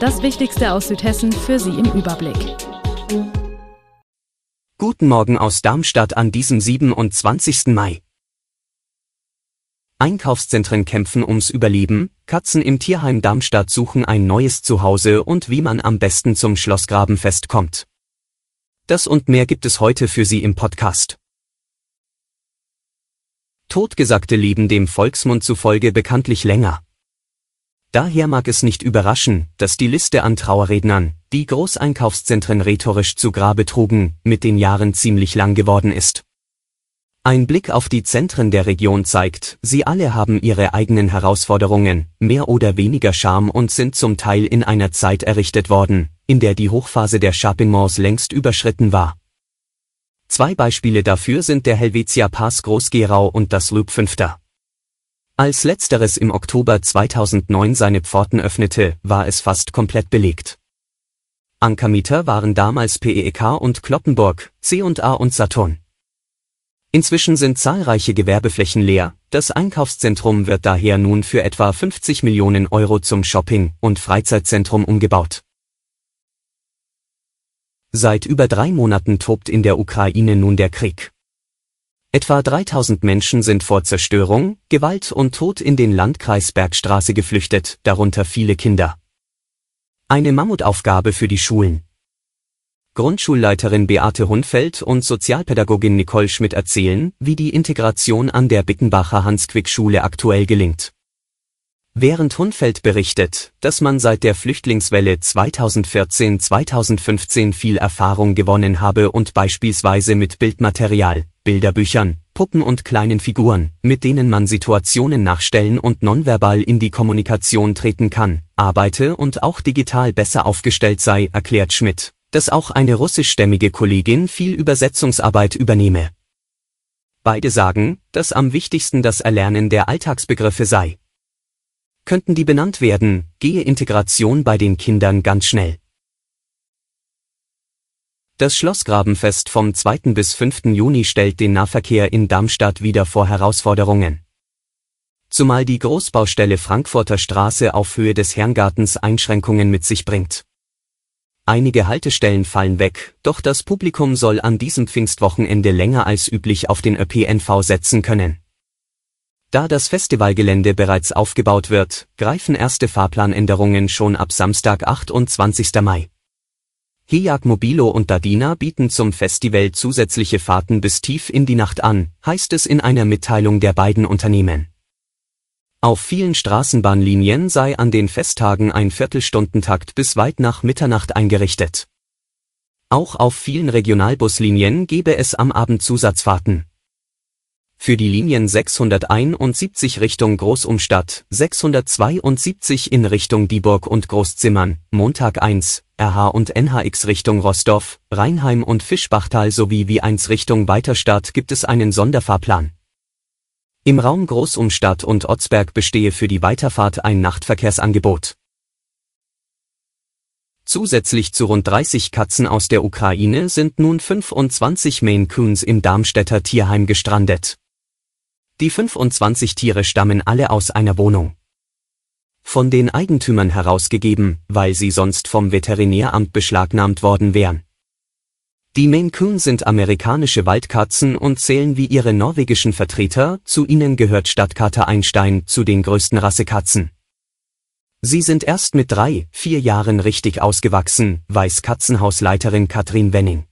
Das Wichtigste aus Südhessen für Sie im Überblick. Guten Morgen aus Darmstadt an diesem 27. Mai. Einkaufszentren kämpfen ums Überleben, Katzen im Tierheim Darmstadt suchen ein neues Zuhause und wie man am besten zum Schlossgrabenfest kommt. Das und mehr gibt es heute für Sie im Podcast. Totgesagte leben dem Volksmund zufolge bekanntlich länger. Daher mag es nicht überraschen, dass die Liste an Trauerrednern, die Großeinkaufszentren rhetorisch zu Grabe trugen, mit den Jahren ziemlich lang geworden ist. Ein Blick auf die Zentren der Region zeigt, sie alle haben ihre eigenen Herausforderungen, mehr oder weniger Charme und sind zum Teil in einer Zeit errichtet worden, in der die Hochphase der Shopping Malls längst überschritten war. Zwei Beispiele dafür sind der Helvetia Pass Groß-Gerau und das Loop 5. Als letzteres im Oktober 2009 seine Pforten öffnete, war es fast komplett belegt. Ankermieter waren damals PEK und Kloppenburg, C&A und Saturn. Inzwischen sind zahlreiche Gewerbeflächen leer, das Einkaufszentrum wird daher nun für etwa 50 Millionen Euro zum Shopping- und Freizeitzentrum umgebaut. Seit über drei Monaten tobt in der Ukraine nun der Krieg. Etwa 3000 Menschen sind vor Zerstörung, Gewalt und Tod in den Landkreis Bergstraße geflüchtet, darunter viele Kinder. Eine Mammutaufgabe für die Schulen. Grundschulleiterin Beate Hundfeld und Sozialpädagogin Nicole Schmidt erzählen, wie die Integration an der Bickenbacher Hans-Quick-Schule aktuell gelingt. Während Hundfeld berichtet, dass man seit der Flüchtlingswelle 2014-2015 viel Erfahrung gewonnen habe und beispielsweise mit Bildmaterial, Bilderbüchern, Puppen und kleinen Figuren, mit denen man Situationen nachstellen und nonverbal in die Kommunikation treten kann, arbeite und auch digital besser aufgestellt sei, erklärt Schmidt, dass auch eine russischstämmige Kollegin viel Übersetzungsarbeit übernehme. Beide sagen, dass am wichtigsten das Erlernen der Alltagsbegriffe sei. Könnten die benannt werden, gehe Integration bei den Kindern ganz schnell. Das Schlossgrabenfest vom 2. bis 5. Juni stellt den Nahverkehr in Darmstadt wieder vor Herausforderungen. Zumal die Großbaustelle Frankfurter Straße auf Höhe des Herrengartens Einschränkungen mit sich bringt. Einige Haltestellen fallen weg, doch das Publikum soll an diesem Pfingstwochenende länger als üblich auf den ÖPNV setzen können. Da das Festivalgelände bereits aufgebaut wird, greifen erste Fahrplanänderungen schon ab Samstag 28. Mai. Hiag Mobilo und Dadina bieten zum Festival zusätzliche Fahrten bis tief in die Nacht an, heißt es in einer Mitteilung der beiden Unternehmen. Auf vielen Straßenbahnlinien sei an den Festtagen ein Viertelstundentakt bis weit nach Mitternacht eingerichtet. Auch auf vielen Regionalbuslinien gebe es am Abend Zusatzfahrten. Für die Linien 671 Richtung Großumstadt, 672 in Richtung Dieburg und Großzimmern, Montag 1, RH und NHX Richtung Rostorf, Rheinheim und Fischbachtal sowie W1 Richtung Weiterstadt gibt es einen Sonderfahrplan. Im Raum Großumstadt und Otzberg bestehe für die Weiterfahrt ein Nachtverkehrsangebot. Zusätzlich zu rund 30 Katzen aus der Ukraine sind nun 25 Maine Coons im Darmstädter Tierheim gestrandet. Die 25 Tiere stammen alle aus einer Wohnung. Von den Eigentümern herausgegeben, weil sie sonst vom Veterinäramt beschlagnahmt worden wären. Die Maine Coon sind amerikanische Waldkatzen und zählen wie ihre norwegischen Vertreter, zu ihnen gehört Stadtkater Einstein zu den größten Rassekatzen. Sie sind erst mit drei, vier Jahren richtig ausgewachsen, weiß Katzenhausleiterin Katrin Wenning.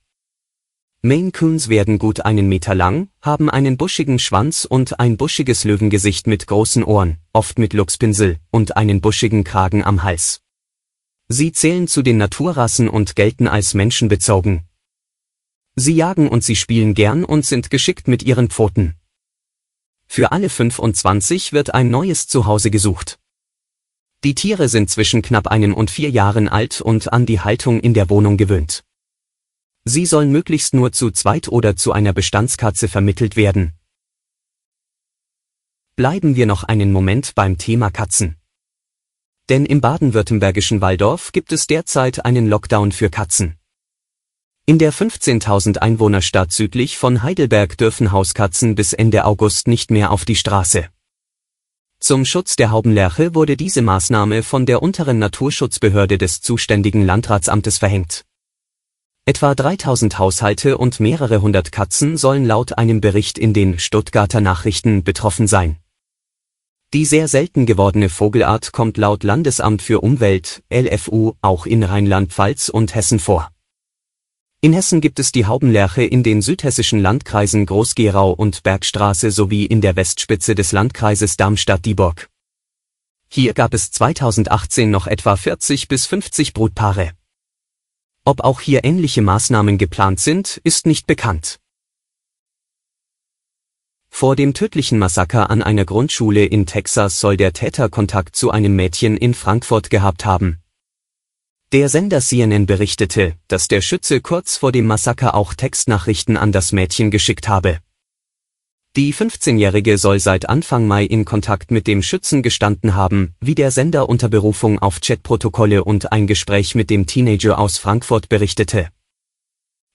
Maine Coons werden gut einen Meter lang, haben einen buschigen Schwanz und ein buschiges Löwengesicht mit großen Ohren, oft mit Luchspinsel, und einen buschigen Kragen am Hals. Sie zählen zu den Naturrassen und gelten als menschenbezogen. Sie jagen und sie spielen gern und sind geschickt mit ihren Pfoten. Für alle 25 wird ein neues Zuhause gesucht. Die Tiere sind zwischen knapp einem und vier Jahren alt und an die Haltung in der Wohnung gewöhnt. Sie sollen möglichst nur zu zweit oder zu einer Bestandskatze vermittelt werden. Bleiben wir noch einen Moment beim Thema Katzen. Denn im baden-württembergischen Waldorf gibt es derzeit einen Lockdown für Katzen. In der 15.000 Einwohnerstadt südlich von Heidelberg dürfen Hauskatzen bis Ende August nicht mehr auf die Straße. Zum Schutz der Haubenlerche wurde diese Maßnahme von der unteren Naturschutzbehörde des zuständigen Landratsamtes verhängt. Etwa 3000 Haushalte und mehrere hundert Katzen sollen laut einem Bericht in den Stuttgarter Nachrichten betroffen sein. Die sehr selten gewordene Vogelart kommt laut Landesamt für Umwelt, LFU, auch in Rheinland-Pfalz und Hessen vor. In Hessen gibt es die Haubenlerche in den südhessischen Landkreisen Groß-Gerau und Bergstraße sowie in der Westspitze des Landkreises Darmstadt-Dieburg. Hier gab es 2018 noch etwa 40 bis 50 Brutpaare. Ob auch hier ähnliche Maßnahmen geplant sind, ist nicht bekannt. Vor dem tödlichen Massaker an einer Grundschule in Texas soll der Täter Kontakt zu einem Mädchen in Frankfurt gehabt haben. Der Sender CNN berichtete, dass der Schütze kurz vor dem Massaker auch Textnachrichten an das Mädchen geschickt habe. Die 15-Jährige soll seit Anfang Mai in Kontakt mit dem Schützen gestanden haben, wie der Sender unter Berufung auf Chatprotokolle und ein Gespräch mit dem Teenager aus Frankfurt berichtete.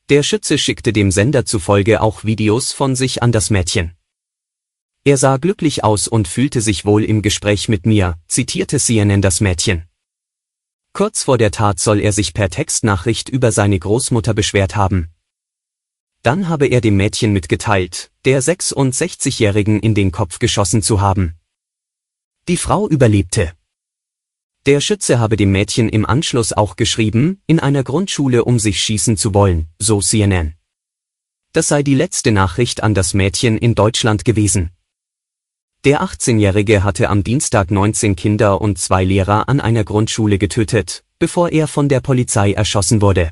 Der Schütze schickte dem Sender zufolge auch Videos von sich an das Mädchen. Er sah glücklich aus und fühlte sich wohl im Gespräch mit mir, zitierte CNN das Mädchen. Kurz vor der Tat soll er sich per Textnachricht über seine Großmutter beschwert haben, dann habe er dem Mädchen mitgeteilt, der 66-Jährigen in den Kopf geschossen zu haben. Die Frau überlebte. Der Schütze habe dem Mädchen im Anschluss auch geschrieben, in einer Grundschule um sich schießen zu wollen, so CNN. Das sei die letzte Nachricht an das Mädchen in Deutschland gewesen. Der 18-Jährige hatte am Dienstag 19 Kinder und zwei Lehrer an einer Grundschule getötet, bevor er von der Polizei erschossen wurde.